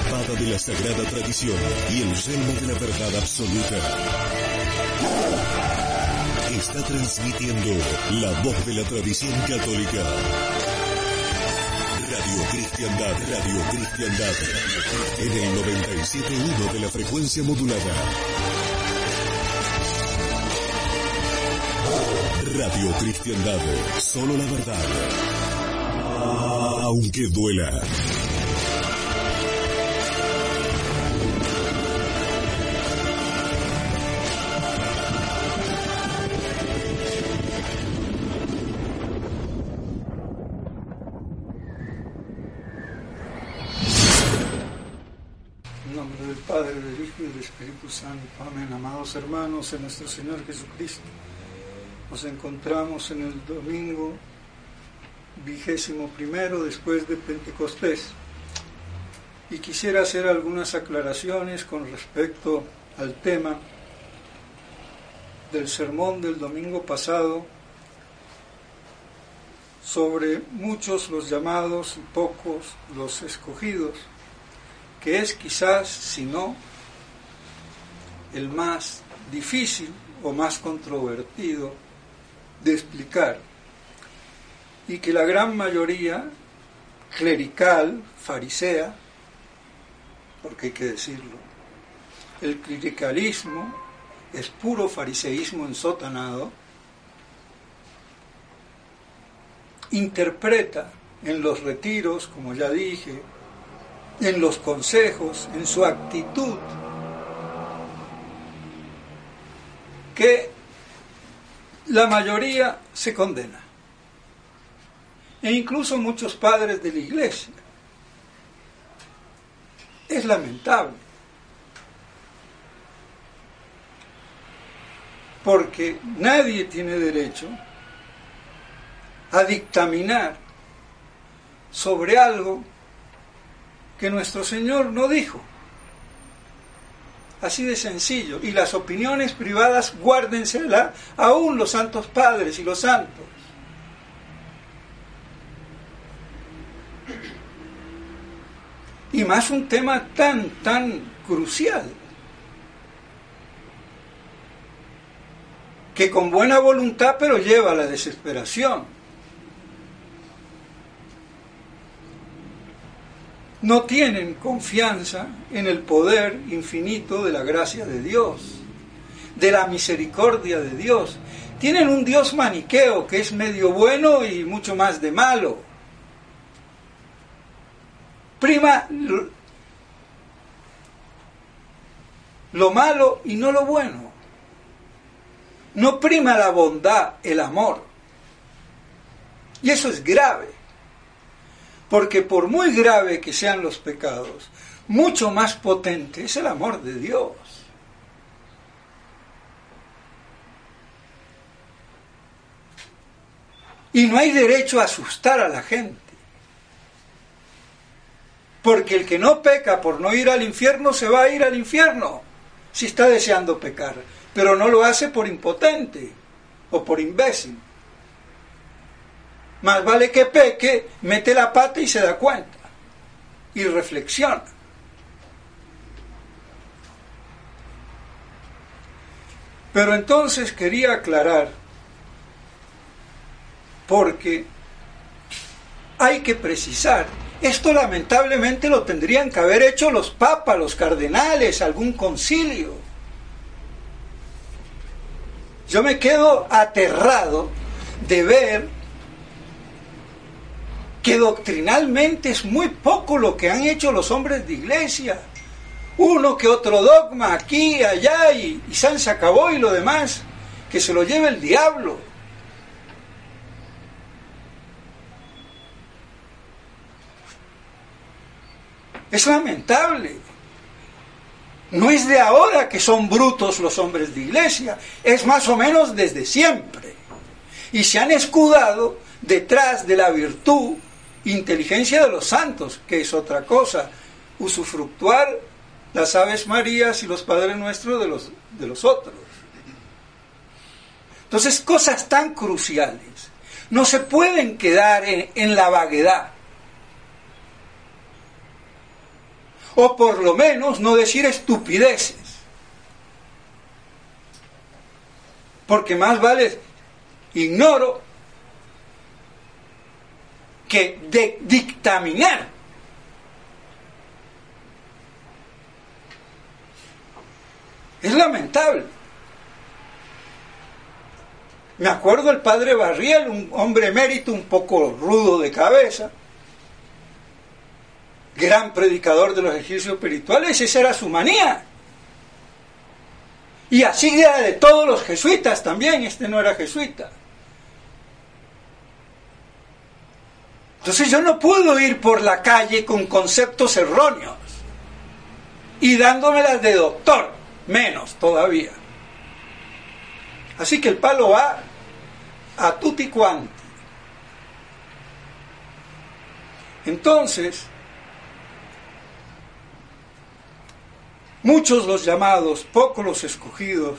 Espada de la sagrada tradición y el yelmo de la verdad absoluta. Está transmitiendo la voz de la tradición católica. Radio Cristiandad, Radio Cristiandad. En el 97.1 de la frecuencia modulada. Radio Cristiandad, solo la verdad. Aunque duela. Santo. Amén. Amados hermanos, en nuestro Señor Jesucristo, nos encontramos en el domingo vigésimo primero después de Pentecostés. Y quisiera hacer algunas aclaraciones con respecto al tema del sermón del domingo pasado sobre muchos los llamados y pocos los escogidos que es quizás, si no, el más difícil o más controvertido de explicar, y que la gran mayoría clerical, farisea, porque hay que decirlo, el clericalismo es puro fariseísmo ensotanado, interpreta en los retiros, como ya dije, en los consejos, en su actitud, que la mayoría se condena. E incluso muchos padres de la iglesia. Es lamentable. Porque nadie tiene derecho a dictaminar sobre algo que nuestro Señor no dijo. Así de sencillo. Y las opiniones privadas, guárdenselas aún los santos padres y los santos. Y más un tema tan, tan crucial. Que con buena voluntad pero lleva a la desesperación. No tienen confianza en el poder infinito de la gracia de Dios, de la misericordia de Dios. Tienen un Dios maniqueo que es medio bueno y mucho más de malo. Prima lo, lo malo y no lo bueno. No prima la bondad, el amor. Y eso es grave. Porque por muy grave que sean los pecados, mucho más potente es el amor de Dios. Y no hay derecho a asustar a la gente. Porque el que no peca por no ir al infierno se va a ir al infierno si está deseando pecar. Pero no lo hace por impotente o por imbécil. Más vale que peque, mete la pata y se da cuenta. Y reflexiona. Pero entonces quería aclarar, porque hay que precisar, esto lamentablemente lo tendrían que haber hecho los papas, los cardenales, algún concilio. Yo me quedo aterrado de ver que doctrinalmente es muy poco lo que han hecho los hombres de iglesia. Uno que otro dogma aquí, allá y, y San se acabó y lo demás. que se lo lleve el diablo. Es lamentable. No es de ahora que son brutos los hombres de iglesia, es más o menos desde siempre. Y se han escudado detrás de la virtud, inteligencia de los santos, que es otra cosa, usufructuar las aves marías y los padres nuestros de los, de los otros. Entonces, cosas tan cruciales no se pueden quedar en, en la vaguedad. o por lo menos no decir estupideces. Porque más vale ignoro que dictaminar. Es lamentable. Me acuerdo el padre Barriel, un hombre emérito, un poco rudo de cabeza, gran predicador de los ejercicios espirituales, esa era su manía. Y así era de todos los jesuitas también, este no era jesuita. Entonces yo no puedo ir por la calle con conceptos erróneos y dándomelas de doctor, menos todavía. Así que el palo va a tutti quanti. Entonces, muchos los llamados, pocos los escogidos,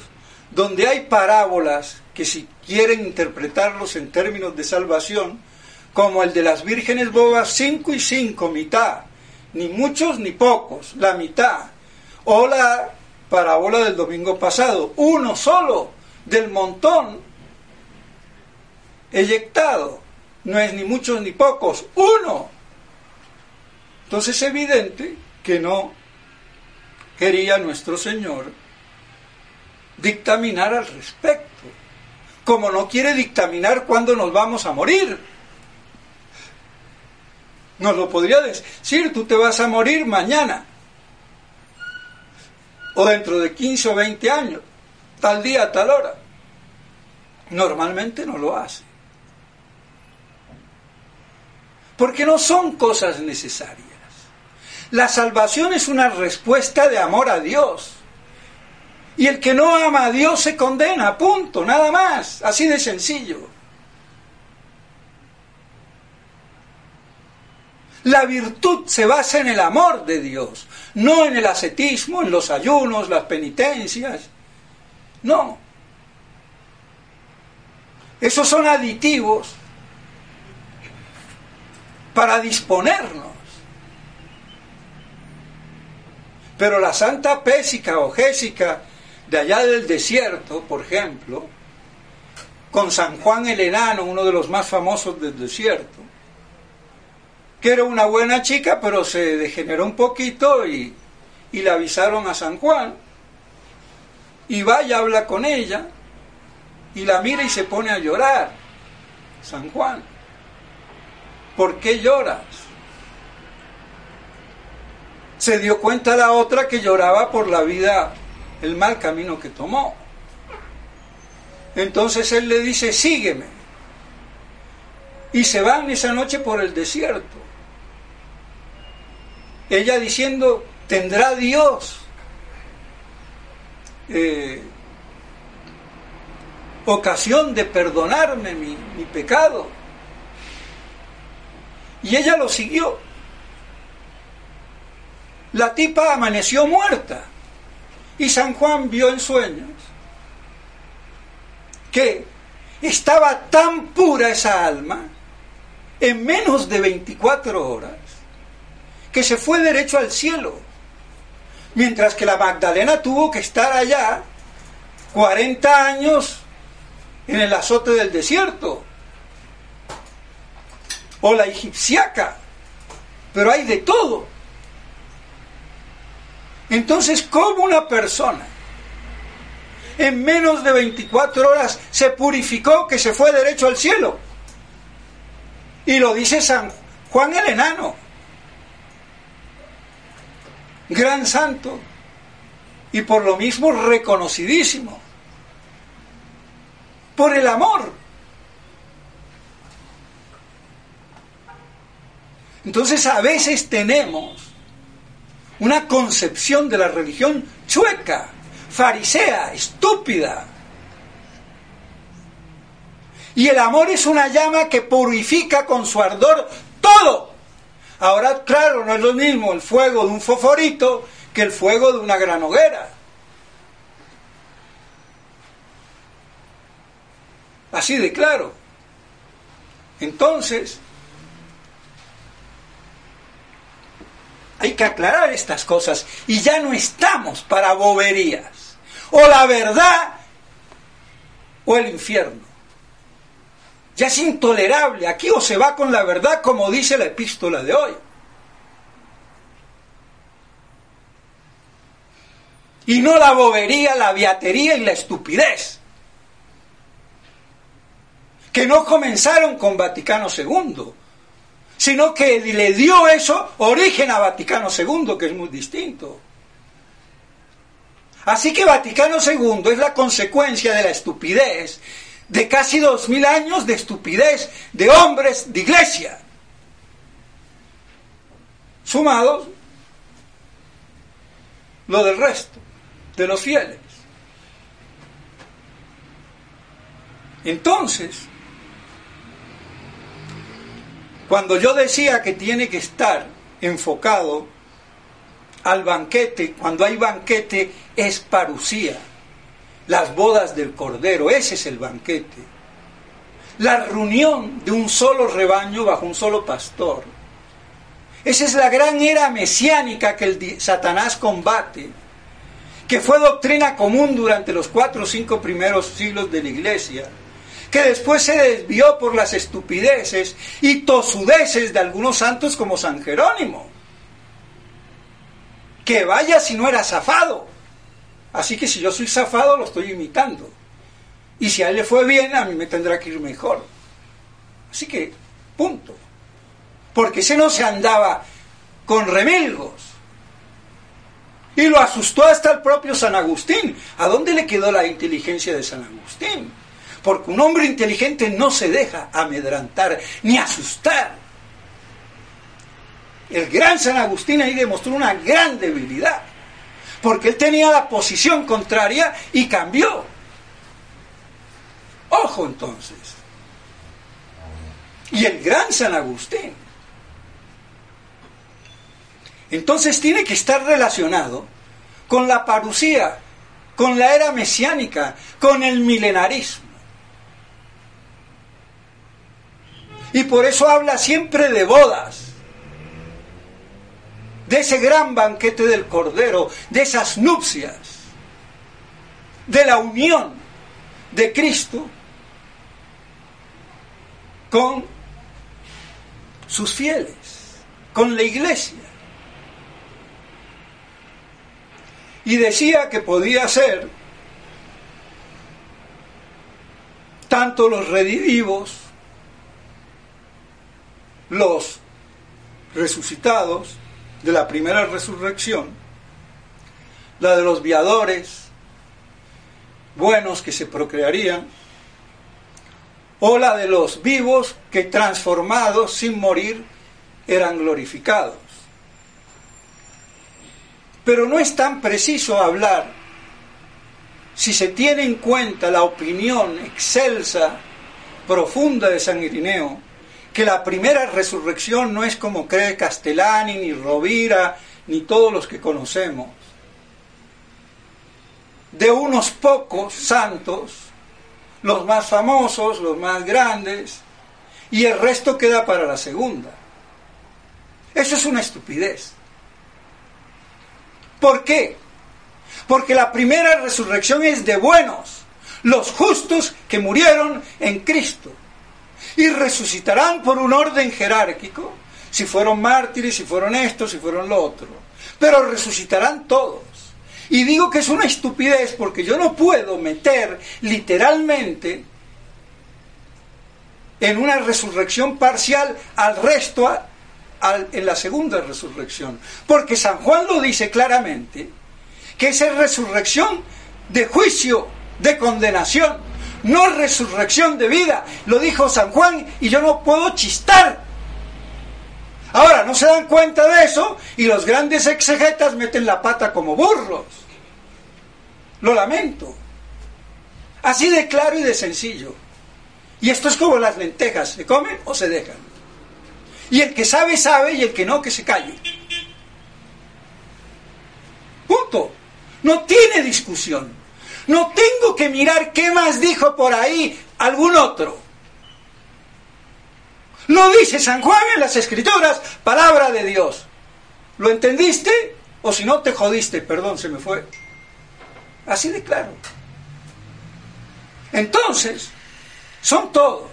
donde hay parábolas que si quieren interpretarlos en términos de salvación, como el de las vírgenes bobas, cinco y cinco, mitad, ni muchos ni pocos, la mitad, o la parábola del domingo pasado, uno solo del montón eyectado, no es ni muchos ni pocos, uno. Entonces es evidente que no quería nuestro Señor dictaminar al respecto, como no quiere dictaminar cuándo nos vamos a morir. Nos lo podría decir, tú te vas a morir mañana, o dentro de 15 o 20 años, tal día, tal hora. Normalmente no lo hace. Porque no son cosas necesarias. La salvación es una respuesta de amor a Dios. Y el que no ama a Dios se condena, punto, nada más, así de sencillo. La virtud se basa en el amor de Dios, no en el ascetismo, en los ayunos, las penitencias. No. Esos son aditivos para disponernos. Pero la Santa Pésica o Gésica de allá del desierto, por ejemplo, con San Juan el Enano, uno de los más famosos del desierto, que era una buena chica, pero se degeneró un poquito y, y le avisaron a San Juan, y va y habla con ella, y la mira y se pone a llorar. San Juan, ¿por qué lloras? se dio cuenta la otra que lloraba por la vida, el mal camino que tomó. Entonces él le dice, sígueme. Y se van esa noche por el desierto. Ella diciendo, tendrá Dios eh, ocasión de perdonarme mi, mi pecado. Y ella lo siguió. La tipa amaneció muerta y San Juan vio en sueños que estaba tan pura esa alma en menos de 24 horas que se fue derecho al cielo, mientras que la Magdalena tuvo que estar allá 40 años en el azote del desierto, o la egipciaca, pero hay de todo. Entonces, ¿cómo una persona en menos de 24 horas se purificó que se fue derecho al cielo? Y lo dice San Juan el Enano, gran santo y por lo mismo reconocidísimo. por el amor. Entonces a veces tenemos una concepción de la religión chueca, farisea, estúpida. Y el amor es una llama que purifica con su ardor todo. Ahora, claro, no es lo mismo el fuego de un foforito que el fuego de una gran hoguera. Así de claro. Entonces, hay que aclarar estas cosas y ya no estamos para boberías. O la verdad o el infierno. Ya es intolerable. Aquí o se va con la verdad como dice la epístola de hoy. Y no la bobería, la viatería y la estupidez. Que no comenzaron con Vaticano II, sino que le dio eso origen a Vaticano II, que es muy distinto. Así que Vaticano II es la consecuencia de la estupidez de casi dos mil años de estupidez de hombres de iglesia, sumados lo del resto, de los fieles. Entonces, cuando yo decía que tiene que estar enfocado al banquete, cuando hay banquete es parucía las bodas del Cordero, ese es el banquete. La reunión de un solo rebaño bajo un solo pastor. Esa es la gran era mesiánica que el Satanás combate, que fue doctrina común durante los cuatro o cinco primeros siglos de la iglesia, que después se desvió por las estupideces y tosudeces de algunos santos como San Jerónimo. Que vaya si no era zafado. Así que si yo soy zafado, lo estoy imitando. Y si a él le fue bien, a mí me tendrá que ir mejor. Así que, punto. Porque ese no se andaba con remilgos. Y lo asustó hasta el propio San Agustín. ¿A dónde le quedó la inteligencia de San Agustín? Porque un hombre inteligente no se deja amedrantar ni asustar. El gran San Agustín ahí demostró una gran debilidad porque él tenía la posición contraria y cambió. Ojo entonces. Y el gran San Agustín. Entonces tiene que estar relacionado con la parucía, con la era mesiánica, con el milenarismo. Y por eso habla siempre de bodas de ese gran banquete del Cordero, de esas nupcias, de la unión de Cristo con sus fieles, con la iglesia. Y decía que podía ser tanto los redivivos, los resucitados, de la primera resurrección, la de los viadores buenos que se procrearían, o la de los vivos que transformados sin morir eran glorificados. Pero no es tan preciso hablar si se tiene en cuenta la opinión excelsa, profunda de San Irineo, que la primera resurrección no es como cree Castellani, ni Rovira, ni todos los que conocemos, de unos pocos santos, los más famosos, los más grandes, y el resto queda para la segunda. Eso es una estupidez. ¿Por qué? Porque la primera resurrección es de buenos, los justos que murieron en Cristo y resucitarán por un orden jerárquico, si fueron mártires, si fueron esto, si fueron lo otro, pero resucitarán todos. Y digo que es una estupidez porque yo no puedo meter literalmente en una resurrección parcial al resto en la segunda resurrección. Porque San Juan lo dice claramente, que esa es resurrección de juicio, de condenación, no resurrección de vida. Lo dijo San Juan y yo no puedo chistar. Ahora, no se dan cuenta de eso y los grandes exegetas meten la pata como burros. Lo lamento. Así de claro y de sencillo. Y esto es como las lentejas, ¿se comen o se dejan? Y el que sabe, sabe, y el que no, que se calle. Punto. No tiene discusión. No tengo que mirar qué más dijo por ahí algún otro. No dice San Juan en las escrituras, palabra de Dios. ¿Lo entendiste? O si no te jodiste, perdón, se me fue. Así de claro. Entonces, son todos.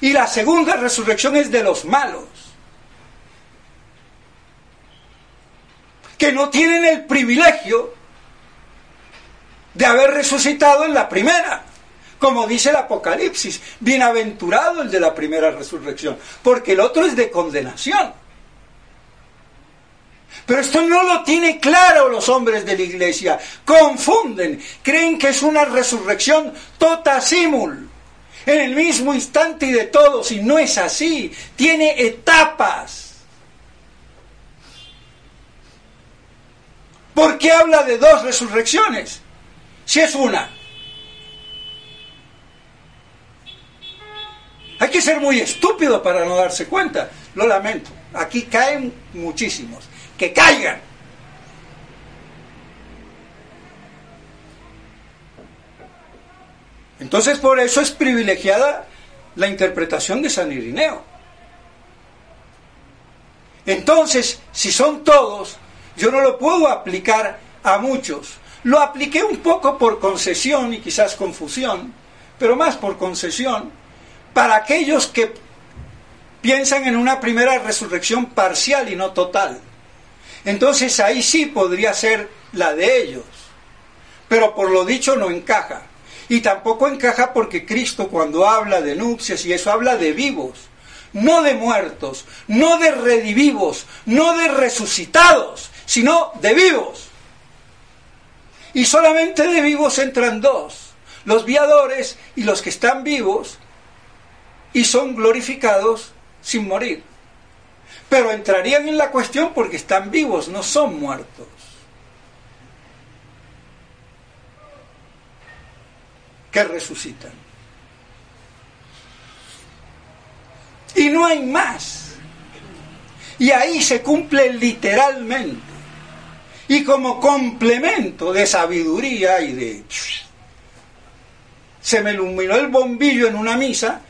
Y la segunda resurrección es de los malos. Que no tienen el privilegio de haber resucitado en la primera. Como dice el Apocalipsis, bienaventurado el de la primera resurrección, porque el otro es de condenación. Pero esto no lo tiene claro los hombres de la iglesia. Confunden, creen que es una resurrección tota simul, en el mismo instante y de todos, y no es así. Tiene etapas. ¿Por qué habla de dos resurrecciones? Si es una. Hay que ser muy estúpido para no darse cuenta. Lo lamento. Aquí caen muchísimos. Que caigan. Entonces por eso es privilegiada la interpretación de San Irineo. Entonces, si son todos, yo no lo puedo aplicar a muchos. Lo apliqué un poco por concesión y quizás confusión, pero más por concesión, para aquellos que piensan en una primera resurrección parcial y no total. Entonces ahí sí podría ser la de ellos, pero por lo dicho no encaja. Y tampoco encaja porque Cristo cuando habla de nupcias y eso habla de vivos, no de muertos, no de redivivos, no de resucitados, sino de vivos. Y solamente de vivos entran dos, los viadores y los que están vivos y son glorificados sin morir. Pero entrarían en la cuestión porque están vivos, no son muertos. que resucitan. Y no hay más. Y ahí se cumple literalmente. Y como complemento de sabiduría y de... Se me iluminó el bombillo en una misa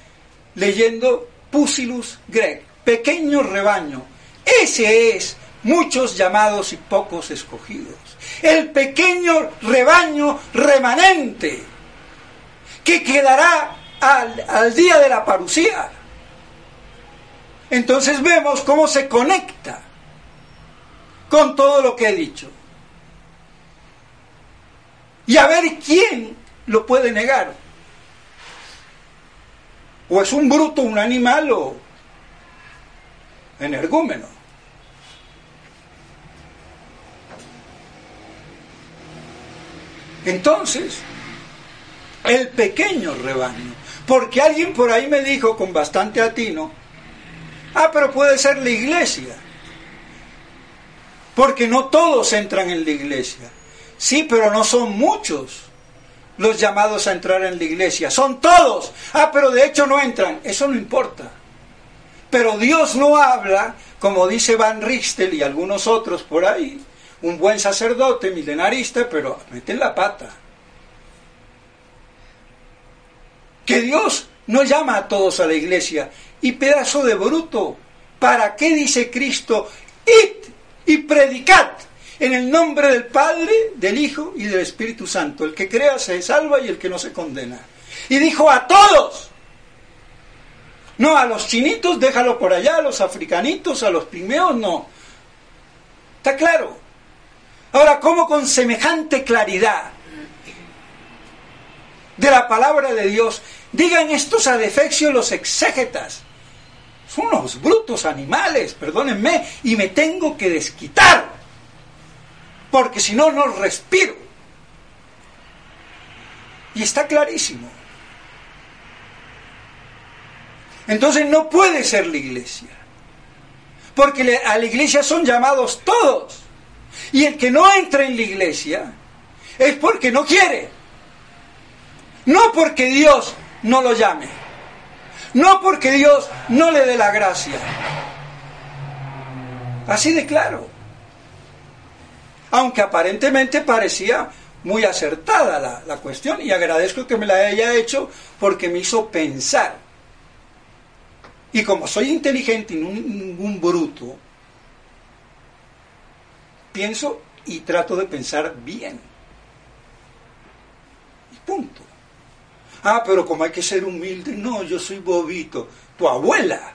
leyendo Pusilus Greg, pequeño rebaño. Ese es muchos llamados y pocos escogidos. El pequeño rebaño remanente que quedará al, al día de la parucía. Entonces vemos cómo se conecta con todo lo que he dicho. Y a ver quién lo puede negar. O es un bruto, un animal o energúmeno. Entonces, el pequeño rebaño, porque alguien por ahí me dijo con bastante atino, ah, pero puede ser la iglesia, porque no todos entran en la iglesia. Sí, pero no son muchos los llamados a entrar en la iglesia. Son todos. Ah, pero de hecho no entran. Eso no importa. Pero Dios no habla, como dice Van Ristel y algunos otros por ahí, un buen sacerdote milenarista, pero meten la pata. Que Dios no llama a todos a la iglesia. Y pedazo de bruto, ¿para qué dice Cristo? Id y predicad en el nombre del Padre, del Hijo y del Espíritu Santo. El que crea se salva y el que no se condena. Y dijo a todos. No, a los chinitos déjalo por allá, a los africanitos, a los pigmeos no. ¿Está claro? Ahora, ¿cómo con semejante claridad de la palabra de Dios digan estos adefexios los exégetas? Son unos brutos animales, perdónenme, y me tengo que desquitar porque si no, no respiro. Y está clarísimo. Entonces no puede ser la iglesia. Porque a la iglesia son llamados todos. Y el que no entra en la iglesia es porque no quiere. No porque Dios no lo llame. No porque Dios no le dé la gracia. Así de claro. Aunque aparentemente parecía muy acertada la, la, cuestión y agradezco que me la haya hecho porque me hizo pensar. Y como soy inteligente y no ningún bruto, pienso y trato de pensar bien. Y punto. Ah, pero como hay que ser humilde, no, yo soy bobito. Tu abuela.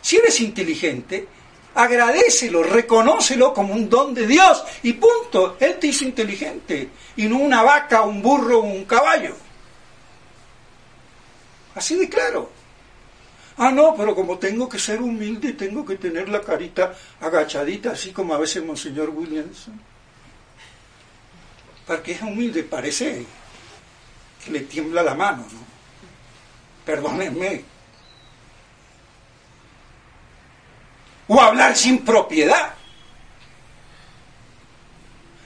Si eres inteligente, agradecelo, reconócelo como un don de Dios y punto. Él te hizo inteligente y no una vaca, un burro, un caballo. Así de claro. Ah, no, pero como tengo que ser humilde, tengo que tener la carita agachadita, así como a veces Monseñor Williamson. Para que es humilde, parece que le tiembla la mano, ¿no? Perdónenme. O hablar sin propiedad.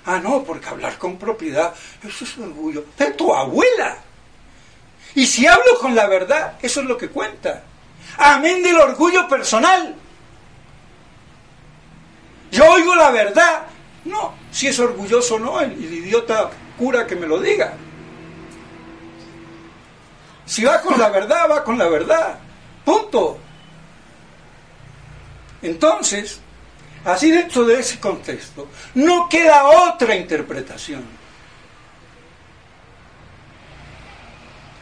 Ah, no, porque hablar con propiedad, eso es orgullo. De tu abuela. Y si hablo con la verdad, eso es lo que cuenta. Amén del orgullo personal. Yo oigo la verdad. No, si es orgulloso o no, el, el idiota cura que me lo diga. Si va con la verdad, va con la verdad. Punto. Entonces, así dentro de ese contexto, no queda otra interpretación.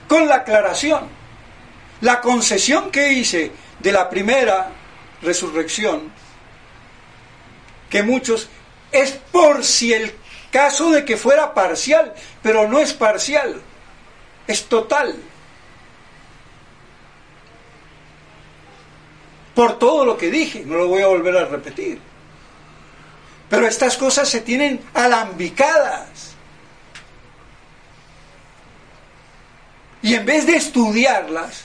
Con la aclaración la concesión que hice de la primera resurrección, que muchos, es por si el caso de que fuera parcial, pero no es parcial, es total. Por todo lo que dije, no lo voy a volver a repetir. Pero estas cosas se tienen alambicadas. Y en vez de estudiarlas,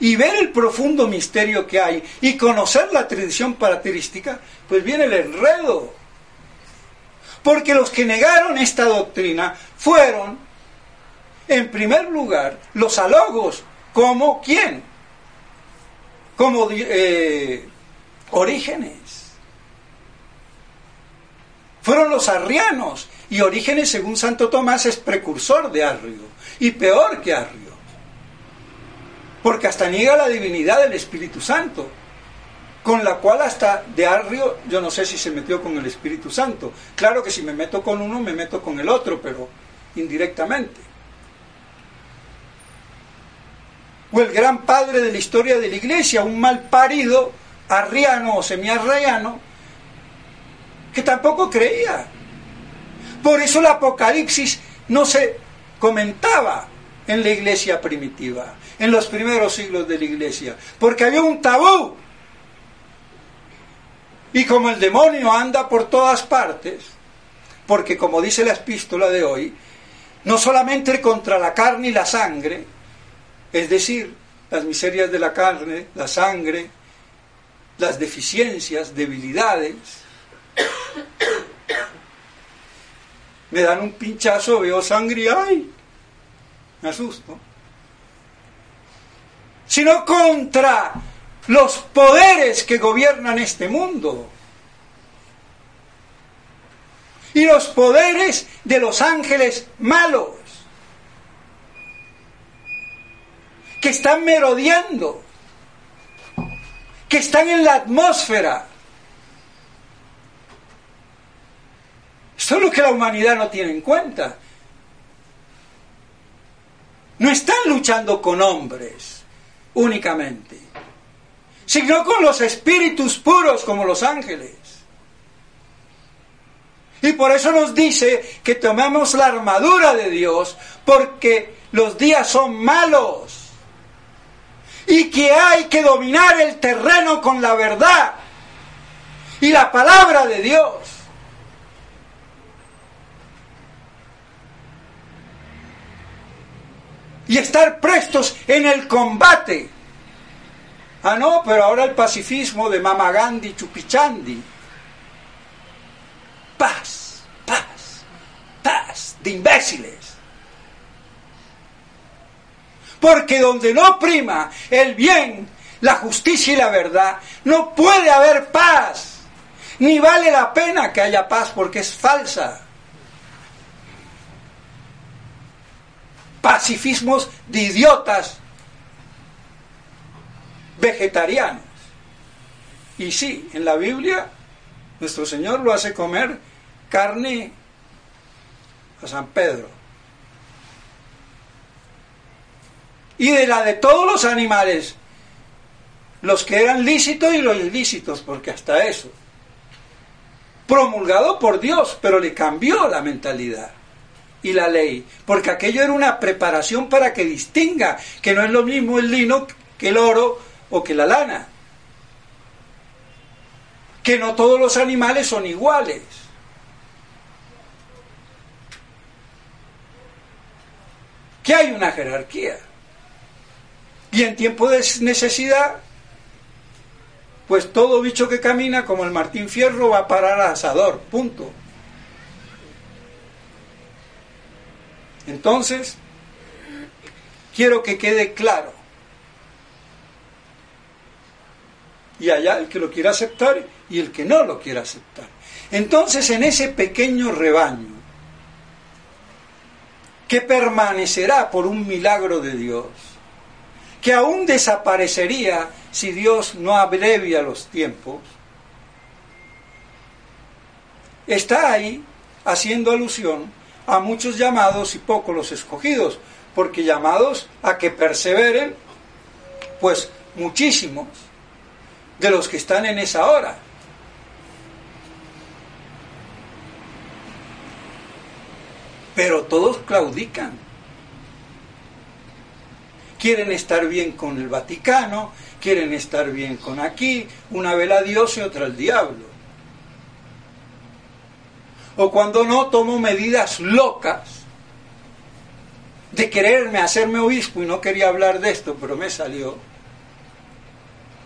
y ver el profundo misterio que hay y conocer la tradición patrística, pues viene el enredo. Porque los que negaron esta doctrina fueron, en primer lugar, los alogos, como quién? Como eh, orígenes. Fueron los arrianos, y Orígenes, según Santo Tomás, es precursor de Arrio, y peor que Arrio porque hasta niega la divinidad del Espíritu Santo, con la cual hasta de Arrio yo no sé si se metió con el Espíritu Santo. Claro que si me meto con uno, me meto con el otro, pero indirectamente. O el gran padre de la historia de la iglesia, un mal parido, arriano o semiarriano, que tampoco creía. Por eso el Apocalipsis no se comentaba en la iglesia primitiva en los primeros siglos de la iglesia, porque había un tabú. Y como el demonio anda por todas partes, porque como dice la epístola de hoy, no solamente contra la carne y la sangre, es decir, las miserias de la carne, la sangre, las deficiencias, debilidades, me dan un pinchazo, veo sangre y ¡ay! Me asusto sino contra los poderes que gobiernan este mundo. Y los poderes de los ángeles malos, que están merodeando, que están en la atmósfera. Esto es lo que la humanidad no tiene en cuenta. No están luchando con hombres únicamente, sino con los espíritus puros como los ángeles. Y por eso nos dice que tomemos la armadura de Dios, porque los días son malos. Y que hay que dominar el terreno con la verdad y la palabra de Dios. y estar prestos en el combate. Ah, no, pero ahora el pacifismo de Mama Gandhi, Chupichandi. Paz, paz, paz, de imbéciles. Porque donde no prima el bien, la justicia y la verdad, no puede haber paz. Ni vale la pena que haya paz porque es falsa. Pacifismos de idiotas vegetarianos. Y sí, en la Biblia nuestro Señor lo hace comer carne a San Pedro. Y de la de todos los animales, los que eran lícitos y los ilícitos, porque hasta eso, promulgado por Dios, pero le cambió la mentalidad y la ley, porque aquello era una preparación para que distinga que no es lo mismo el lino que el oro o que la lana, que no todos los animales son iguales. Que hay una jerarquía. Y en tiempo de necesidad, pues todo bicho que camina como el Martín Fierro va a parar al asador, punto. Entonces, quiero que quede claro. Y allá el que lo quiera aceptar y el que no lo quiera aceptar. Entonces, en ese pequeño rebaño, que permanecerá por un milagro de Dios, que aún desaparecería si Dios no abrevia los tiempos, está ahí haciendo alusión a muchos llamados y pocos los escogidos, porque llamados a que perseveren, pues muchísimos de los que están en esa hora. Pero todos claudican. Quieren estar bien con el Vaticano, quieren estar bien con aquí, una vela a Dios y otra al diablo. O cuando no tomo medidas locas de quererme hacerme obispo y no quería hablar de esto, pero me salió.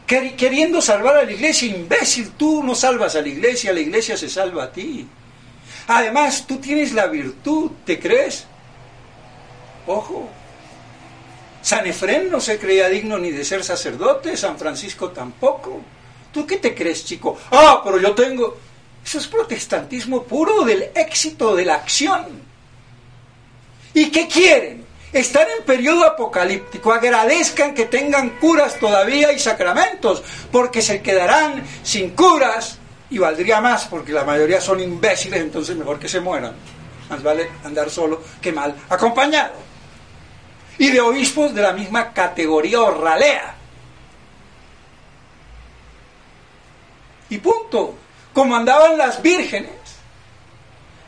Queriendo salvar a la iglesia, imbécil, tú no salvas a la iglesia, la iglesia se salva a ti. Además, tú tienes la virtud, ¿te crees? Ojo, San Efrén no se creía digno ni de ser sacerdote, San Francisco tampoco. ¿Tú qué te crees, chico? Ah, pero yo tengo... Eso es protestantismo puro del éxito de la acción. ¿Y qué quieren? Están en periodo apocalíptico. Agradezcan que tengan curas todavía y sacramentos, porque se quedarán sin curas y valdría más, porque la mayoría son imbéciles, entonces mejor que se mueran. Más vale andar solo que mal acompañado. Y de obispos de la misma categoría o ralea. Y punto como andaban las vírgenes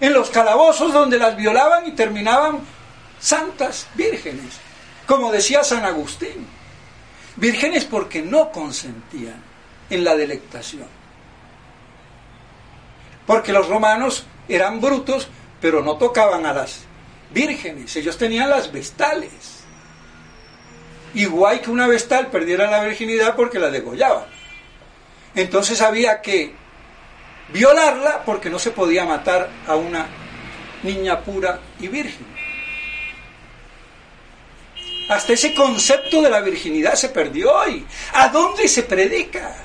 en los calabozos donde las violaban y terminaban santas vírgenes, como decía San Agustín. Vírgenes porque no consentían en la delectación. Porque los romanos eran brutos, pero no tocaban a las vírgenes, ellos tenían las vestales. Igual que una vestal perdiera la virginidad porque la degollaban. Entonces había que violarla porque no se podía matar a una niña pura y virgen. Hasta ese concepto de la virginidad se perdió hoy. ¿A dónde se predica?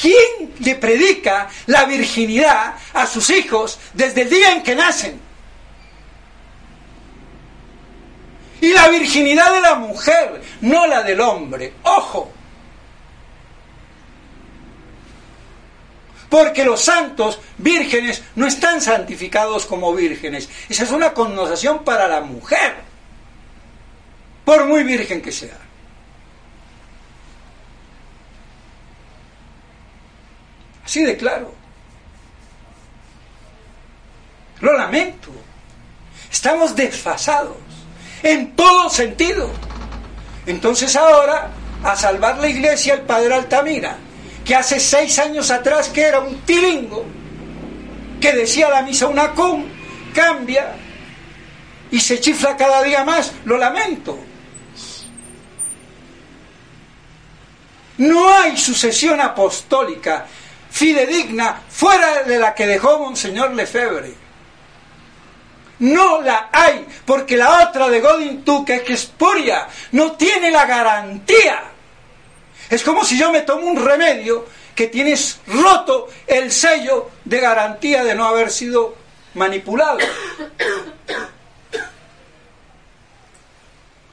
¿Quién le predica la virginidad a sus hijos desde el día en que nacen? Y la virginidad de la mujer, no la del hombre. Ojo. porque los santos vírgenes no están santificados como vírgenes. Esa es una connotación para la mujer, por muy virgen que sea. Así de claro. Lo lamento. Estamos desfasados en todo sentido. Entonces ahora, a salvar la iglesia, el padre Altamira, que hace seis años atrás que era un tilingo, que decía la misa una con, cambia y se chifla cada día más, lo lamento. No hay sucesión apostólica fidedigna fuera de la que dejó Monseñor Lefebvre. No la hay, porque la otra de Godin que es que es puria, no tiene la garantía. Es como si yo me tomo un remedio que tienes roto el sello de garantía de no haber sido manipulado.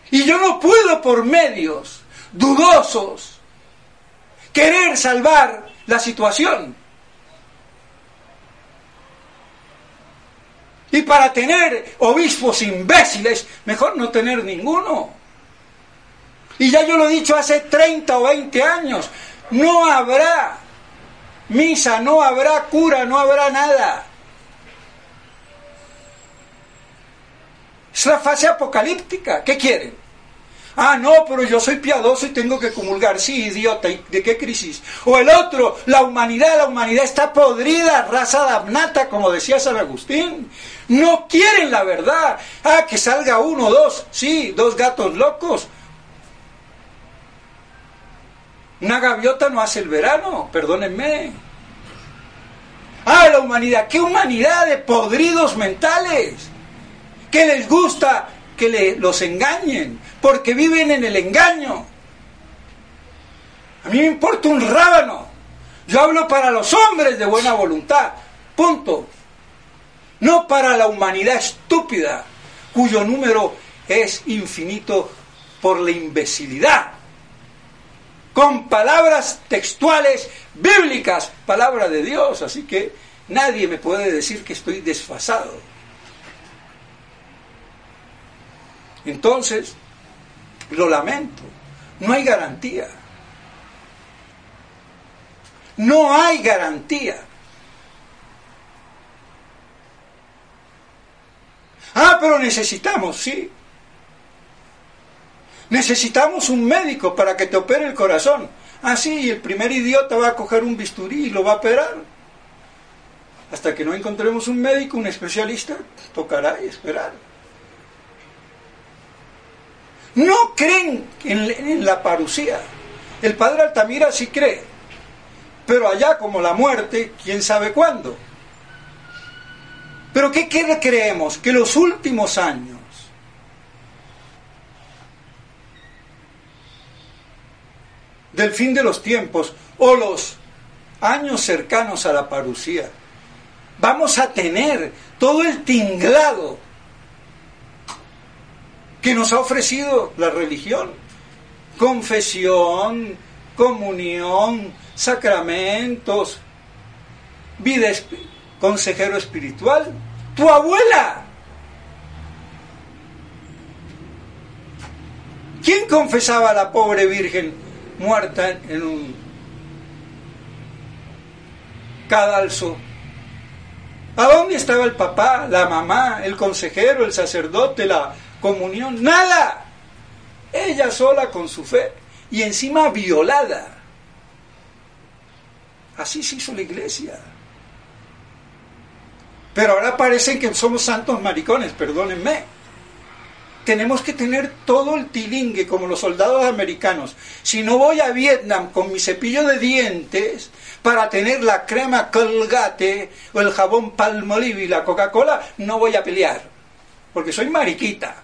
Y yo no puedo por medios dudosos querer salvar la situación. Y para tener obispos imbéciles, mejor no tener ninguno. Y ya yo lo he dicho hace 30 o 20 años, no habrá misa, no habrá cura, no habrá nada. Es la fase apocalíptica. ¿Qué quieren? Ah, no, pero yo soy piadoso y tengo que comulgar. Sí, idiota, ¿y de qué crisis? O el otro, la humanidad, la humanidad está podrida, raza damnata, como decía San Agustín. No quieren la verdad. Ah, que salga uno, dos, sí, dos gatos locos. Una gaviota no hace el verano, perdónenme. Ah, la humanidad, qué humanidad de podridos mentales. Que les gusta que le, los engañen, porque viven en el engaño. A mí me importa un rábano. Yo hablo para los hombres de buena voluntad. Punto. No para la humanidad estúpida, cuyo número es infinito por la imbecilidad. Con palabras textuales bíblicas, palabra de Dios. Así que nadie me puede decir que estoy desfasado. Entonces, lo lamento, no hay garantía. No hay garantía. Ah, pero necesitamos, sí. Necesitamos un médico para que te opere el corazón. Ah, sí, y el primer idiota va a coger un bisturí y lo va a operar. Hasta que no encontremos un médico, un especialista, tocará y esperar. No creen en, la parucía. El padre Altamira sí cree, pero allá como la muerte, quién sabe cuándo. Pero ¿qué, qué creemos? Que los últimos años del fin de los tiempos o los años cercanos a la parucía, vamos a tener todo el tinglado que nos ha ofrecido la religión. Confesión, comunión, sacramentos, vida, consejero espiritual. Tu abuela. ¿Quién confesaba a la pobre Virgen muerta en un cadalso? ¿A dónde estaba el papá, la mamá, el consejero, el sacerdote, la comunión, nada. Ella sola con su fe y encima violada. Así se hizo la iglesia. Pero ahora parecen que somos santos maricones, perdónenme. Tenemos que tener todo el tilingue como los soldados americanos. Si no voy a Vietnam con mi cepillo de dientes para tener la crema colgate o el jabón palmolive y la Coca-Cola, no voy a pelear. Porque soy mariquita.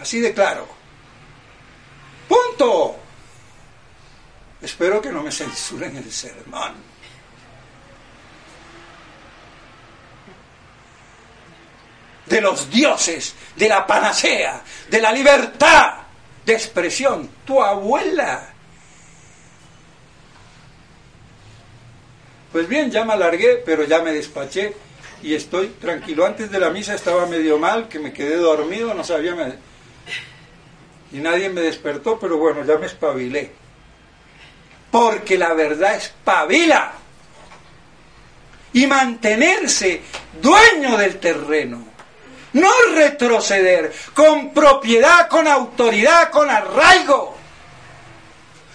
Así de claro. Punto. Espero que no me censuren el sermón. De los dioses, de la panacea, de la libertad de expresión. Tu abuela. Pues bien, ya me alargué, pero ya me despaché y estoy tranquilo. Antes de la misa estaba medio mal, que me quedé dormido, no sabía y nadie me despertó, pero bueno, ya me espabilé. Porque la verdad espabila. Y mantenerse dueño del terreno. No retroceder con propiedad, con autoridad, con arraigo,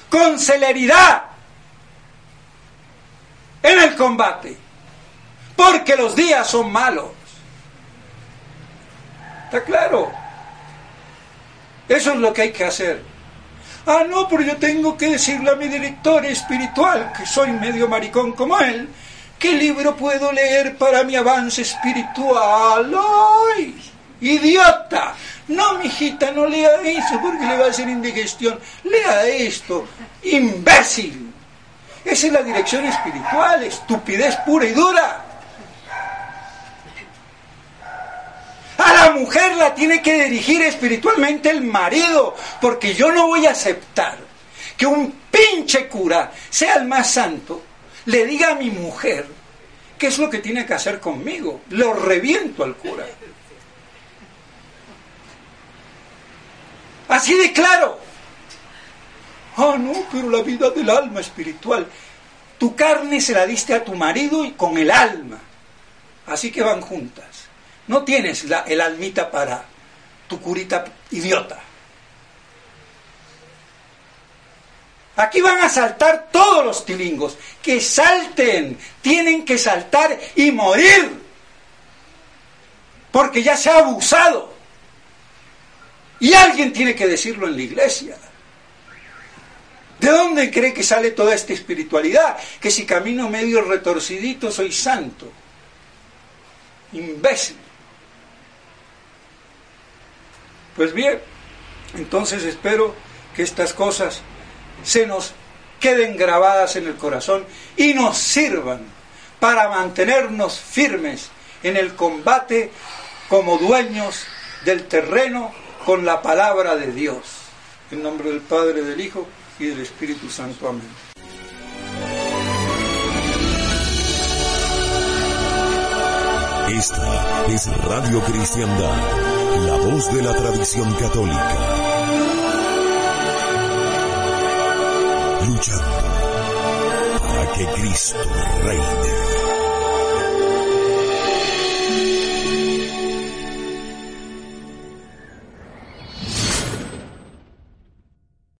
con celeridad en el combate. Porque los días son malos. ¿Está claro? Eso es lo que hay que hacer. Ah, no, pero yo tengo que decirle a mi director espiritual, que soy medio maricón como él, ¿qué libro puedo leer para mi avance espiritual? ¡Ay! ¡Idiota! No, mijita, no lea eso porque le va a hacer indigestión. Lea esto. ¡Imbécil! Esa es la dirección espiritual, estupidez pura y dura. A mujer la tiene que dirigir espiritualmente el marido, porque yo no voy a aceptar que un pinche cura, sea el más santo, le diga a mi mujer qué es lo que tiene que hacer conmigo. Lo reviento al cura. Así de claro. Ah, no, pero la vida del alma espiritual. Tu carne se la diste a tu marido y con el alma. Así que van juntas. No tienes la, el almita para tu curita idiota. Aquí van a saltar todos los tilingos. Que salten. Tienen que saltar y morir. Porque ya se ha abusado. Y alguien tiene que decirlo en la iglesia. ¿De dónde cree que sale toda esta espiritualidad? Que si camino medio retorcidito soy santo. Imbécil. Pues bien, entonces espero que estas cosas se nos queden grabadas en el corazón y nos sirvan para mantenernos firmes en el combate como dueños del terreno con la palabra de Dios. En nombre del Padre, del Hijo y del Espíritu Santo. Amén. Esta es Radio Cristiandad, voz de la tradición católica. Luchando para que Cristo reine.